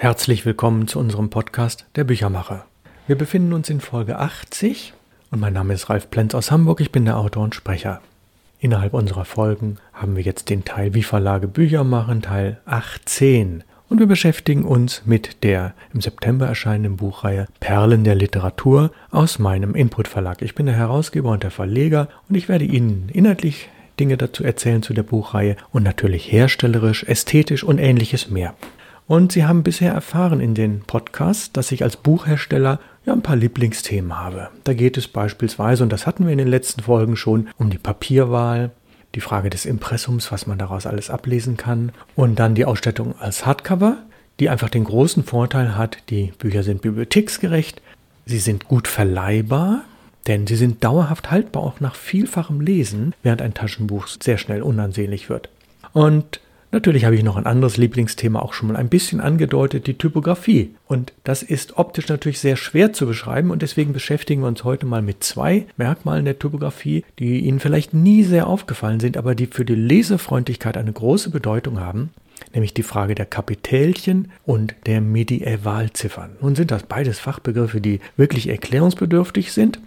Herzlich willkommen zu unserem Podcast Der Büchermacher. Wir befinden uns in Folge 80 und mein Name ist Ralf Plenz aus Hamburg. Ich bin der Autor und Sprecher. Innerhalb unserer Folgen haben wir jetzt den Teil Wie Verlage Bücher machen, Teil 18. Und wir beschäftigen uns mit der im September erscheinenden Buchreihe Perlen der Literatur aus meinem Input Verlag. Ich bin der Herausgeber und der Verleger und ich werde Ihnen inhaltlich Dinge dazu erzählen zu der Buchreihe und natürlich herstellerisch, ästhetisch und ähnliches mehr. Und Sie haben bisher erfahren in den Podcasts, dass ich als Buchhersteller ja ein paar Lieblingsthemen habe. Da geht es beispielsweise, und das hatten wir in den letzten Folgen schon, um die Papierwahl, die Frage des Impressums, was man daraus alles ablesen kann, und dann die Ausstattung als Hardcover, die einfach den großen Vorteil hat, die Bücher sind bibliotheksgerecht, sie sind gut verleihbar, denn sie sind dauerhaft haltbar auch nach vielfachem Lesen, während ein Taschenbuch sehr schnell unansehnlich wird. Und Natürlich habe ich noch ein anderes Lieblingsthema auch schon mal ein bisschen angedeutet, die Typografie. Und das ist optisch natürlich sehr schwer zu beschreiben und deswegen beschäftigen wir uns heute mal mit zwei Merkmalen der Typografie, die Ihnen vielleicht nie sehr aufgefallen sind, aber die für die Lesefreundlichkeit eine große Bedeutung haben nämlich die Frage der Kapitälchen und der Medievalziffern. Nun sind das beides Fachbegriffe, die wirklich erklärungsbedürftig sind.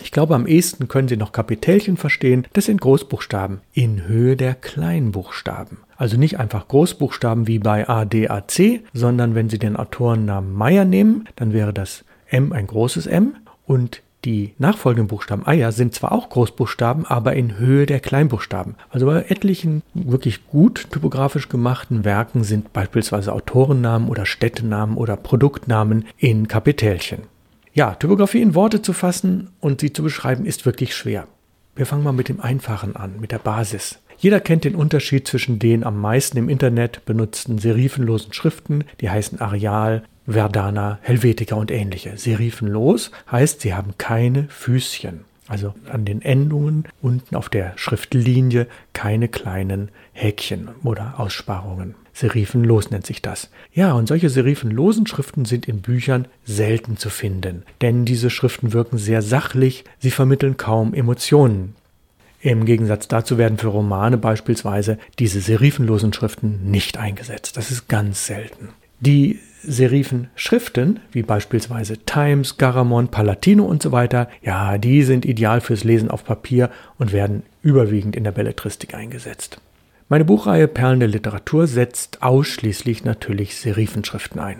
Ich glaube, am ehesten können Sie noch Kapitälchen verstehen. Das sind Großbuchstaben in Höhe der Kleinbuchstaben. Also nicht einfach Großbuchstaben wie bei ADAC, sondern wenn Sie den Autorennamen Meyer nehmen, dann wäre das M ein großes M und die nachfolgenden Buchstaben Eier sind zwar auch Großbuchstaben, aber in Höhe der Kleinbuchstaben. Also bei etlichen wirklich gut typografisch gemachten Werken sind beispielsweise Autorennamen oder Städtenamen oder Produktnamen in Kapitälchen. Ja, Typografie in Worte zu fassen und sie zu beschreiben ist wirklich schwer. Wir fangen mal mit dem Einfachen an, mit der Basis. Jeder kennt den Unterschied zwischen den am meisten im Internet benutzten serifenlosen Schriften, die heißen Arial, Verdana, Helvetica und ähnliche. Serifenlos heißt, sie haben keine Füßchen. Also an den Endungen unten auf der Schriftlinie keine kleinen Häkchen oder Aussparungen. Serifenlos nennt sich das. Ja, und solche serifenlosen Schriften sind in Büchern selten zu finden, denn diese Schriften wirken sehr sachlich, sie vermitteln kaum Emotionen. Im Gegensatz dazu werden für Romane beispielsweise diese serifenlosen Schriften nicht eingesetzt. Das ist ganz selten. Die Serifenschriften, wie beispielsweise Times, Garamond, Palatino und so weiter, ja, die sind ideal fürs Lesen auf Papier und werden überwiegend in der Belletristik eingesetzt. Meine Buchreihe Perlen der Literatur setzt ausschließlich natürlich Serifenschriften ein.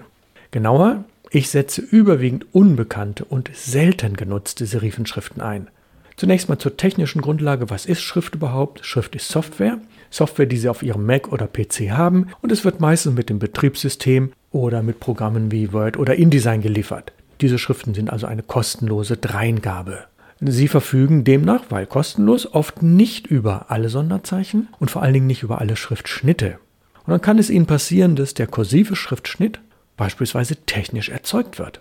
Genauer, ich setze überwiegend unbekannte und selten genutzte Serifenschriften ein. Zunächst mal zur technischen Grundlage. Was ist Schrift überhaupt? Schrift ist Software. Software, die Sie auf Ihrem Mac oder PC haben. Und es wird meistens mit dem Betriebssystem oder mit Programmen wie Word oder InDesign geliefert. Diese Schriften sind also eine kostenlose Dreingabe. Sie verfügen demnach, weil kostenlos, oft nicht über alle Sonderzeichen und vor allen Dingen nicht über alle Schriftschnitte. Und dann kann es Ihnen passieren, dass der kursive Schriftschnitt beispielsweise technisch erzeugt wird.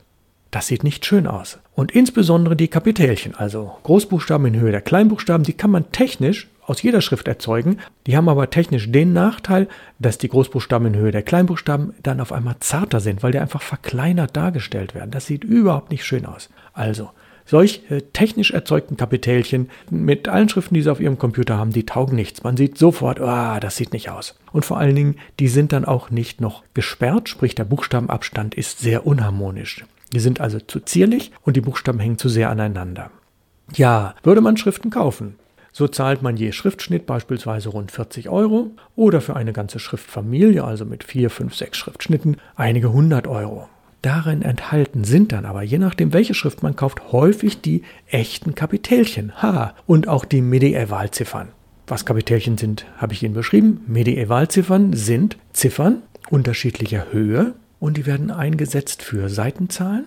Das sieht nicht schön aus. Und insbesondere die Kapitälchen, also Großbuchstaben in Höhe der Kleinbuchstaben, die kann man technisch aus jeder Schrift erzeugen. Die haben aber technisch den Nachteil, dass die Großbuchstaben in Höhe der Kleinbuchstaben dann auf einmal zarter sind, weil die einfach verkleinert dargestellt werden. Das sieht überhaupt nicht schön aus. Also, solche technisch erzeugten Kapitälchen mit allen Schriften, die Sie auf Ihrem Computer haben, die taugen nichts. Man sieht sofort, ah, das sieht nicht aus. Und vor allen Dingen, die sind dann auch nicht noch gesperrt, sprich der Buchstabenabstand ist sehr unharmonisch. Die sind also zu zierlich und die Buchstaben hängen zu sehr aneinander. Ja, würde man Schriften kaufen, so zahlt man je Schriftschnitt beispielsweise rund 40 Euro oder für eine ganze Schriftfamilie, also mit 4, 5, 6 Schriftschnitten, einige hundert Euro. Darin enthalten sind dann aber, je nachdem welche Schrift man kauft, häufig die echten Kapitälchen. Ha, und auch die Medievalziffern. Was Kapitälchen sind, habe ich Ihnen beschrieben. Medievalziffern sind Ziffern unterschiedlicher Höhe und die werden eingesetzt für Seitenzahlen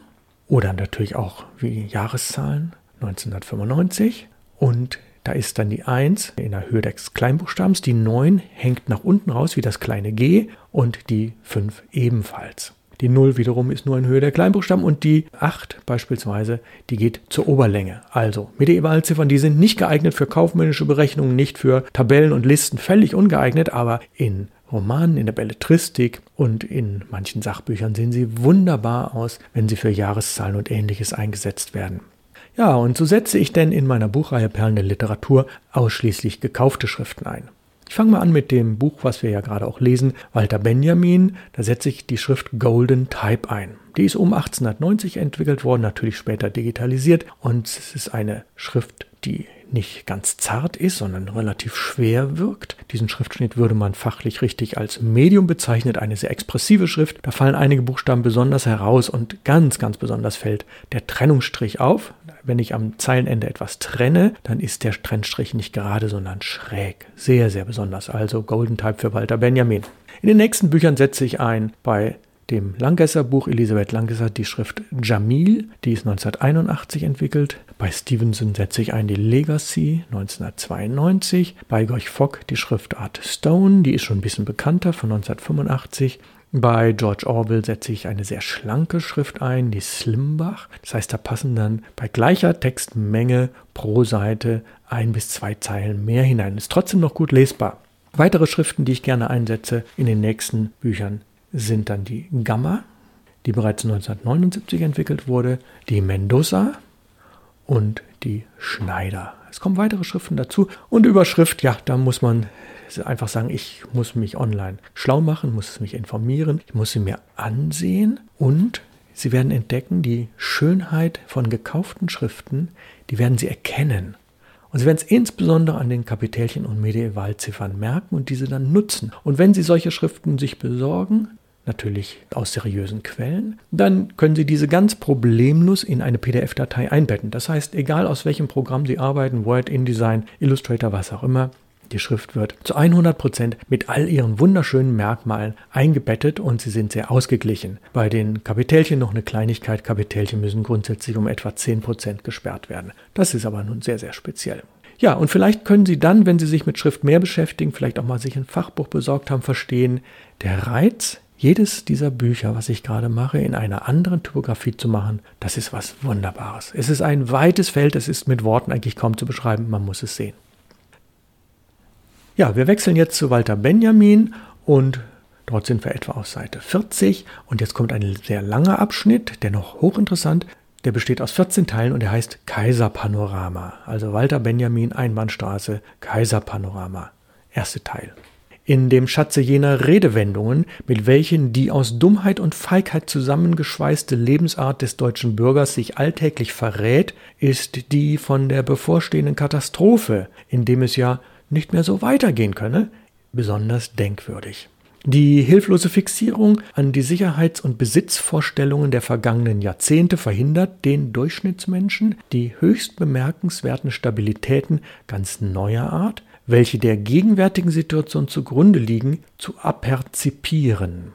oder natürlich auch wie Jahreszahlen 1995 und da ist dann die 1 in der Höhe des Kleinbuchstabens, die 9 hängt nach unten raus wie das kleine g und die 5 ebenfalls. Die 0 wiederum ist nur in Höhe der Kleinbuchstaben und die 8 beispielsweise, die geht zur Oberlänge. Also Medievalziffern, die sind nicht geeignet für kaufmännische Berechnungen, nicht für Tabellen und Listen, völlig ungeeignet, aber in Romanen, in der Belletristik und in manchen Sachbüchern sehen sie wunderbar aus, wenn sie für Jahreszahlen und ähnliches eingesetzt werden. Ja, und so setze ich denn in meiner Buchreihe Perlen der Literatur ausschließlich gekaufte Schriften ein. Ich fange mal an mit dem Buch, was wir ja gerade auch lesen, Walter Benjamin. Da setze ich die Schrift Golden Type ein. Die ist um 1890 entwickelt worden, natürlich später digitalisiert und es ist eine Schrift, die nicht ganz zart ist, sondern relativ schwer wirkt. Diesen Schriftschnitt würde man fachlich richtig als Medium bezeichnet, eine sehr expressive Schrift. Da fallen einige Buchstaben besonders heraus und ganz, ganz besonders fällt der Trennungsstrich auf. Wenn ich am Zeilenende etwas trenne, dann ist der Trennstrich nicht gerade, sondern schräg. Sehr, sehr besonders. Also Golden Type für Walter Benjamin. In den nächsten Büchern setze ich ein bei dem Langesser Buch Elisabeth Langesser die Schrift Jamil, die ist 1981 entwickelt. Bei Stevenson setze ich ein die Legacy 1992. Bei Gorch Fock die Schriftart Stone, die ist schon ein bisschen bekannter von 1985. Bei George Orwell setze ich eine sehr schlanke Schrift ein, die Slimbach. Das heißt, da passen dann bei gleicher Textmenge pro Seite ein bis zwei Zeilen mehr hinein. Ist trotzdem noch gut lesbar. Weitere Schriften, die ich gerne einsetze in den nächsten Büchern, sind dann die Gamma, die bereits 1979 entwickelt wurde, die Mendoza und die Schneider. Es kommen weitere Schriften dazu und Überschrift, ja, da muss man einfach sagen, ich muss mich online schlau machen, muss mich informieren, ich muss sie mir ansehen und Sie werden entdecken, die Schönheit von gekauften Schriften, die werden Sie erkennen. Und Sie werden es insbesondere an den Kapitelchen und Medievalziffern merken und diese dann nutzen. Und wenn Sie solche Schriften sich besorgen, natürlich aus seriösen Quellen, dann können Sie diese ganz problemlos in eine PDF-Datei einbetten. Das heißt, egal aus welchem Programm Sie arbeiten, Word, InDesign, Illustrator, was auch immer, die Schrift wird zu 100% mit all ihren wunderschönen Merkmalen eingebettet und sie sind sehr ausgeglichen. Bei den Kapitelchen noch eine Kleinigkeit. Kapitelchen müssen grundsätzlich um etwa 10% gesperrt werden. Das ist aber nun sehr, sehr speziell. Ja, und vielleicht können Sie dann, wenn Sie sich mit Schrift mehr beschäftigen, vielleicht auch mal sich ein Fachbuch besorgt haben, verstehen, der Reiz jedes dieser Bücher, was ich gerade mache, in einer anderen Typografie zu machen, das ist was Wunderbares. Es ist ein weites Feld, es ist mit Worten eigentlich kaum zu beschreiben, man muss es sehen. Ja, wir wechseln jetzt zu Walter Benjamin und dort sind wir etwa auf Seite 40 und jetzt kommt ein sehr langer Abschnitt, der noch hochinteressant, der besteht aus 14 Teilen und der heißt Kaiserpanorama. Also Walter Benjamin, Einbahnstraße, Kaiserpanorama. Erster Teil in dem Schatze jener Redewendungen, mit welchen die aus Dummheit und Feigheit zusammengeschweißte Lebensart des deutschen Bürgers sich alltäglich verrät, ist die von der bevorstehenden Katastrophe, in dem es ja nicht mehr so weitergehen könne, besonders denkwürdig. Die hilflose Fixierung an die Sicherheits- und Besitzvorstellungen der vergangenen Jahrzehnte verhindert den Durchschnittsmenschen die höchst bemerkenswerten Stabilitäten ganz neuer Art, welche der gegenwärtigen Situation zugrunde liegen, zu aperzipieren.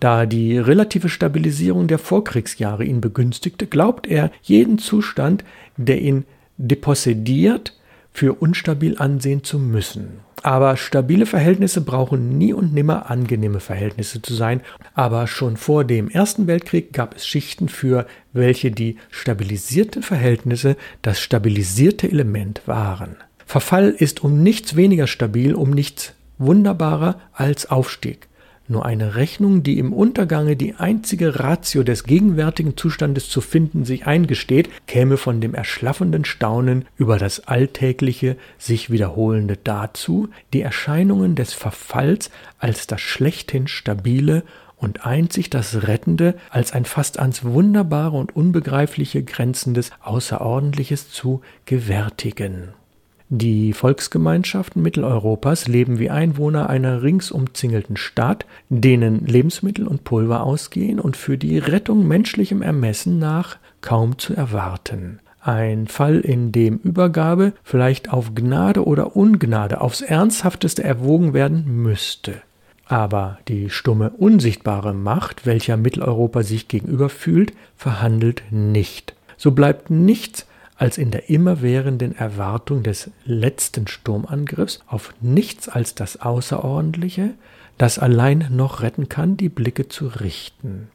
Da die relative Stabilisierung der Vorkriegsjahre ihn begünstigte, glaubt er, jeden Zustand, der ihn depossediert, für unstabil ansehen zu müssen. Aber stabile Verhältnisse brauchen nie und nimmer angenehme Verhältnisse zu sein. Aber schon vor dem Ersten Weltkrieg gab es Schichten, für welche die stabilisierten Verhältnisse das stabilisierte Element waren. Verfall ist um nichts weniger stabil, um nichts wunderbarer als Aufstieg. Nur eine Rechnung, die im Untergange die einzige Ratio des gegenwärtigen Zustandes zu finden sich eingesteht, käme von dem erschlaffenden Staunen über das alltägliche, sich wiederholende dazu, die Erscheinungen des Verfalls als das schlechthin stabile und einzig das Rettende als ein fast ans Wunderbare und Unbegreifliche grenzendes Außerordentliches zu gewärtigen. Die Volksgemeinschaften Mitteleuropas leben wie Einwohner einer rings umzingelten Stadt, denen Lebensmittel und Pulver ausgehen und für die Rettung menschlichem Ermessen nach kaum zu erwarten. Ein Fall, in dem Übergabe vielleicht auf Gnade oder Ungnade aufs ernsthafteste erwogen werden müsste. Aber die stumme, unsichtbare Macht, welcher Mitteleuropa sich gegenüber fühlt, verhandelt nicht. So bleibt nichts als in der immerwährenden Erwartung des letzten Sturmangriffs auf nichts als das Außerordentliche, das allein noch retten kann, die Blicke zu richten.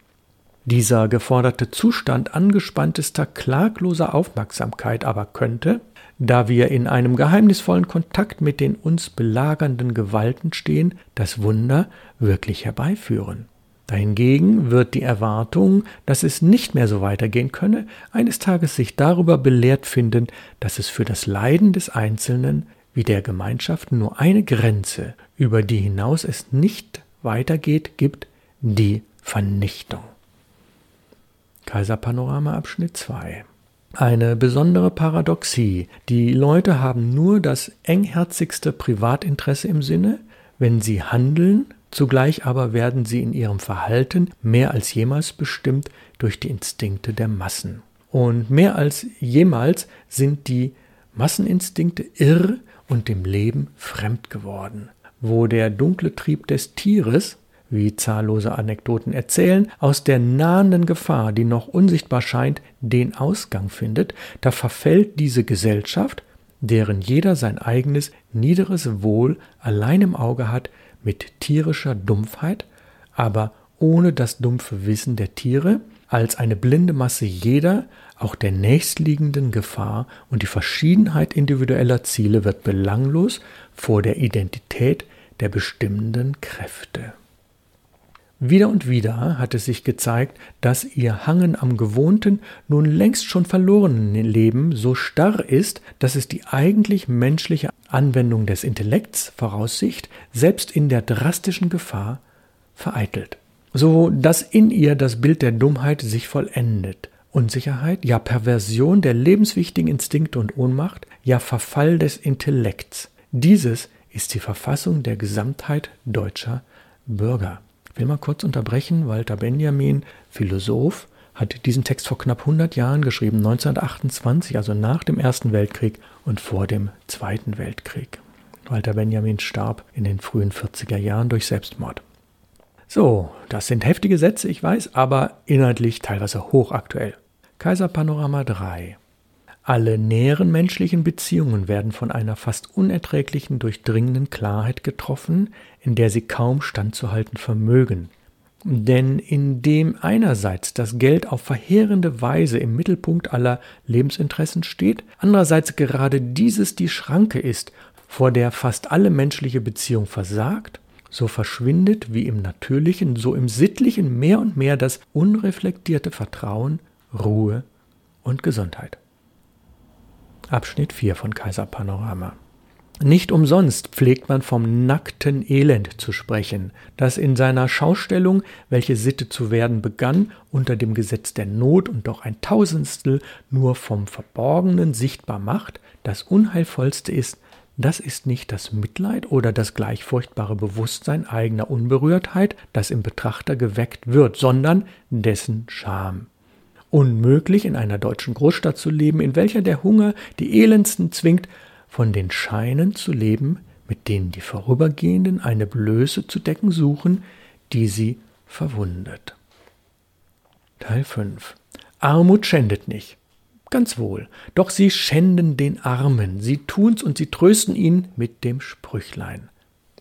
Dieser geforderte Zustand angespanntester, klagloser Aufmerksamkeit aber könnte, da wir in einem geheimnisvollen Kontakt mit den uns belagernden Gewalten stehen, das Wunder wirklich herbeiführen. Dahingegen wird die Erwartung, dass es nicht mehr so weitergehen könne, eines Tages sich darüber belehrt finden, dass es für das Leiden des Einzelnen wie der Gemeinschaft nur eine Grenze, über die hinaus es nicht weitergeht, gibt, die Vernichtung. Kaiserpanorama Abschnitt 2 eine besondere Paradoxie. Die Leute haben nur das engherzigste Privatinteresse im Sinne, wenn sie handeln, zugleich aber werden sie in ihrem Verhalten mehr als jemals bestimmt durch die Instinkte der Massen. Und mehr als jemals sind die Masseninstinkte irr und dem Leben fremd geworden. Wo der dunkle Trieb des Tieres wie zahllose Anekdoten erzählen, aus der nahenden Gefahr, die noch unsichtbar scheint, den Ausgang findet, da verfällt diese Gesellschaft, deren jeder sein eigenes niederes Wohl allein im Auge hat, mit tierischer Dumpfheit, aber ohne das dumpfe Wissen der Tiere, als eine blinde Masse jeder, auch der nächstliegenden Gefahr und die Verschiedenheit individueller Ziele wird belanglos vor der Identität der bestimmenden Kräfte. Wieder und wieder hat es sich gezeigt, dass ihr Hangen am gewohnten, nun längst schon verlorenen Leben so starr ist, dass es die eigentlich menschliche Anwendung des Intellekts Voraussicht selbst in der drastischen Gefahr vereitelt, so dass in ihr das Bild der Dummheit sich vollendet. Unsicherheit, ja Perversion der lebenswichtigen Instinkte und Ohnmacht, ja Verfall des Intellekts. Dieses ist die Verfassung der Gesamtheit deutscher Bürger. Ich will mal kurz unterbrechen. Walter Benjamin, Philosoph, hat diesen Text vor knapp 100 Jahren geschrieben, 1928, also nach dem Ersten Weltkrieg und vor dem Zweiten Weltkrieg. Walter Benjamin starb in den frühen 40er Jahren durch Selbstmord. So, das sind heftige Sätze, ich weiß, aber inhaltlich teilweise hochaktuell. Kaiserpanorama 3. Alle näheren menschlichen Beziehungen werden von einer fast unerträglichen, durchdringenden Klarheit getroffen, in der sie kaum standzuhalten vermögen. Denn indem einerseits das Geld auf verheerende Weise im Mittelpunkt aller Lebensinteressen steht, andererseits gerade dieses die Schranke ist, vor der fast alle menschliche Beziehung versagt, so verschwindet wie im natürlichen, so im sittlichen mehr und mehr das unreflektierte Vertrauen, Ruhe und Gesundheit. Abschnitt 4 von Kaiser Panorama. Nicht umsonst pflegt man vom nackten Elend zu sprechen, das in seiner Schaustellung, welche Sitte zu werden begann, unter dem Gesetz der Not und doch ein Tausendstel nur vom Verborgenen sichtbar macht, das Unheilvollste ist, das ist nicht das Mitleid oder das gleich furchtbare Bewusstsein eigener Unberührtheit, das im Betrachter geweckt wird, sondern dessen Scham. Unmöglich, in einer deutschen Großstadt zu leben, in welcher der Hunger die Elendsten zwingt, von den Scheinen zu leben, mit denen die Vorübergehenden eine Blöße zu decken suchen, die sie verwundet. Teil 5 Armut schändet nicht. Ganz wohl, doch sie schänden den Armen, sie tun's und sie trösten ihn mit dem Sprüchlein.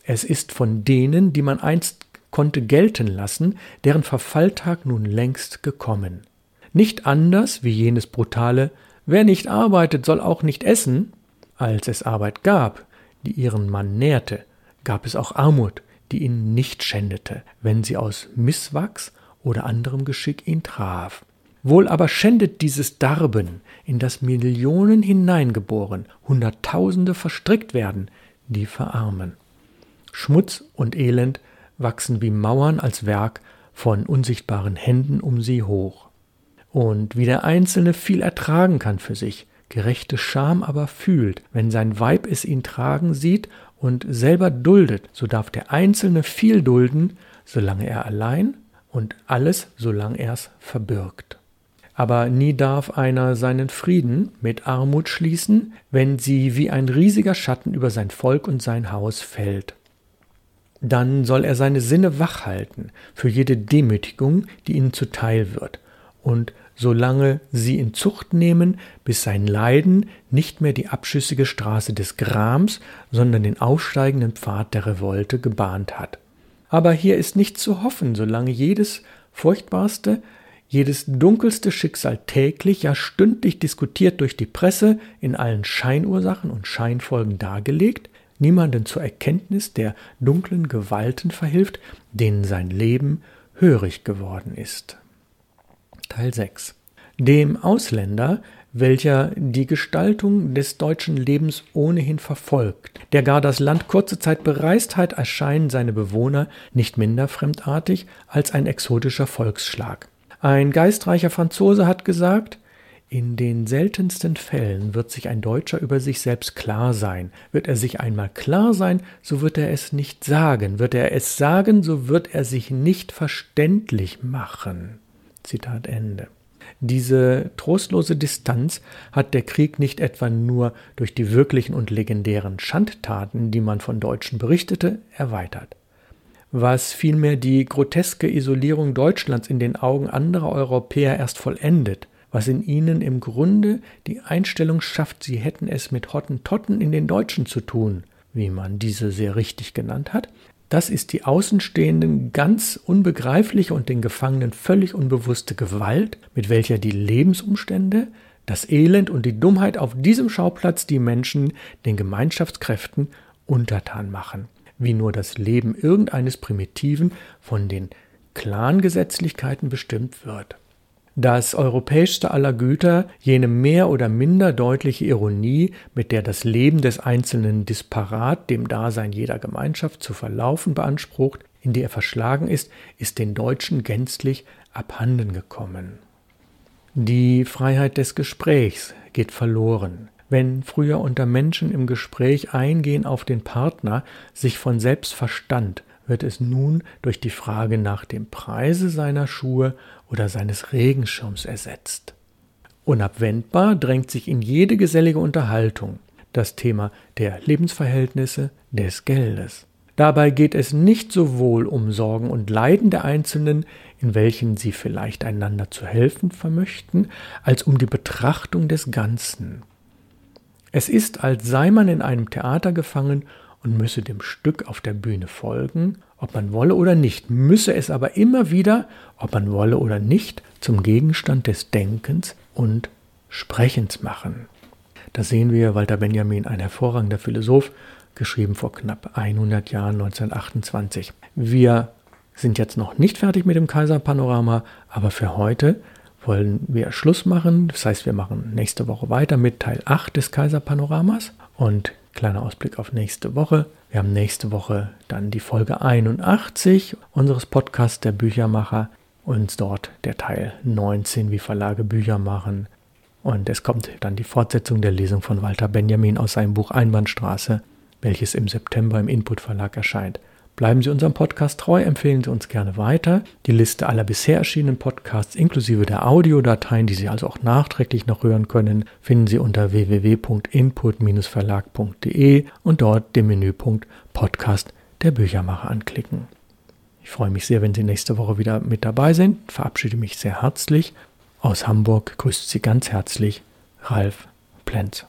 Es ist von denen, die man einst konnte gelten lassen, deren Verfalltag nun längst gekommen. Nicht anders wie jenes brutale Wer nicht arbeitet, soll auch nicht essen, als es Arbeit gab, die ihren Mann nährte, gab es auch Armut, die ihn nicht schändete, wenn sie aus Misswachs oder anderem Geschick ihn traf. Wohl aber schändet dieses Darben, in das Millionen hineingeboren, Hunderttausende verstrickt werden, die verarmen. Schmutz und Elend wachsen wie Mauern als Werk von unsichtbaren Händen um sie hoch und wie der Einzelne viel ertragen kann für sich, gerechte Scham aber fühlt, wenn sein Weib es ihn tragen sieht und selber duldet, so darf der Einzelne viel dulden, solange er allein und alles, solange er es verbirgt. Aber nie darf einer seinen Frieden mit Armut schließen, wenn sie wie ein riesiger Schatten über sein Volk und sein Haus fällt. Dann soll er seine Sinne wach halten für jede Demütigung, die ihnen zuteil wird, und solange sie in Zucht nehmen, bis sein Leiden nicht mehr die abschüssige Straße des Grams, sondern den aufsteigenden Pfad der Revolte gebahnt hat. Aber hier ist nichts zu hoffen, solange jedes furchtbarste, jedes dunkelste Schicksal täglich, ja stündlich diskutiert durch die Presse, in allen Scheinursachen und Scheinfolgen dargelegt, niemanden zur Erkenntnis der dunklen Gewalten verhilft, denen sein Leben hörig geworden ist. Teil 6. Dem Ausländer welcher die Gestaltung des deutschen Lebens ohnehin verfolgt, der gar das Land kurze Zeit bereist hat, erscheinen seine Bewohner nicht minder fremdartig als ein exotischer Volksschlag. Ein geistreicher Franzose hat gesagt, in den seltensten Fällen wird sich ein Deutscher über sich selbst klar sein. Wird er sich einmal klar sein, so wird er es nicht sagen. Wird er es sagen, so wird er sich nicht verständlich machen. Zitat Ende. Diese trostlose Distanz hat der Krieg nicht etwa nur durch die wirklichen und legendären Schandtaten, die man von Deutschen berichtete, erweitert. Was vielmehr die groteske Isolierung Deutschlands in den Augen anderer Europäer erst vollendet, was in ihnen im Grunde die Einstellung schafft, sie hätten es mit Hottentotten in den Deutschen zu tun, wie man diese sehr richtig genannt hat, das ist die Außenstehenden ganz unbegreifliche und den Gefangenen völlig unbewusste Gewalt, mit welcher die Lebensumstände, das Elend und die Dummheit auf diesem Schauplatz die Menschen den Gemeinschaftskräften untertan machen, wie nur das Leben irgendeines Primitiven von den Clangesetzlichkeiten bestimmt wird. Das europäischste aller Güter, jene mehr oder minder deutliche Ironie, mit der das Leben des Einzelnen disparat dem Dasein jeder Gemeinschaft zu verlaufen beansprucht, in die er verschlagen ist, ist den Deutschen gänzlich abhanden gekommen. Die Freiheit des Gesprächs geht verloren. Wenn früher unter Menschen im Gespräch Eingehen auf den Partner sich von selbst verstand, wird es nun durch die Frage nach dem Preise seiner Schuhe oder seines Regenschirms ersetzt. Unabwendbar drängt sich in jede gesellige Unterhaltung das Thema der Lebensverhältnisse des Geldes. Dabei geht es nicht sowohl um Sorgen und Leiden der Einzelnen, in welchen sie vielleicht einander zu helfen vermöchten, als um die Betrachtung des Ganzen. Es ist, als sei man in einem Theater gefangen und müsse dem Stück auf der Bühne folgen, ob man wolle oder nicht, müsse es aber immer wieder, ob man wolle oder nicht, zum Gegenstand des Denkens und Sprechens machen. Da sehen wir Walter Benjamin, ein hervorragender Philosoph, geschrieben vor knapp 100 Jahren, 1928. Wir sind jetzt noch nicht fertig mit dem Kaiserpanorama, aber für heute wollen wir Schluss machen. Das heißt, wir machen nächste Woche weiter mit Teil 8 des Kaiserpanoramas und Kleiner Ausblick auf nächste Woche. Wir haben nächste Woche dann die Folge 81 unseres Podcasts der Büchermacher und dort der Teil 19, wie Verlage Bücher machen. Und es kommt dann die Fortsetzung der Lesung von Walter Benjamin aus seinem Buch Einbahnstraße, welches im September im Input Verlag erscheint. Bleiben Sie unserem Podcast treu, empfehlen Sie uns gerne weiter. Die Liste aller bisher erschienenen Podcasts inklusive der Audiodateien, die Sie also auch nachträglich noch hören können, finden Sie unter www.input-verlag.de und dort den Menüpunkt Podcast der Büchermacher anklicken. Ich freue mich sehr, wenn Sie nächste Woche wieder mit dabei sind. Verabschiede mich sehr herzlich. Aus Hamburg grüßt Sie ganz herzlich Ralf Plenz.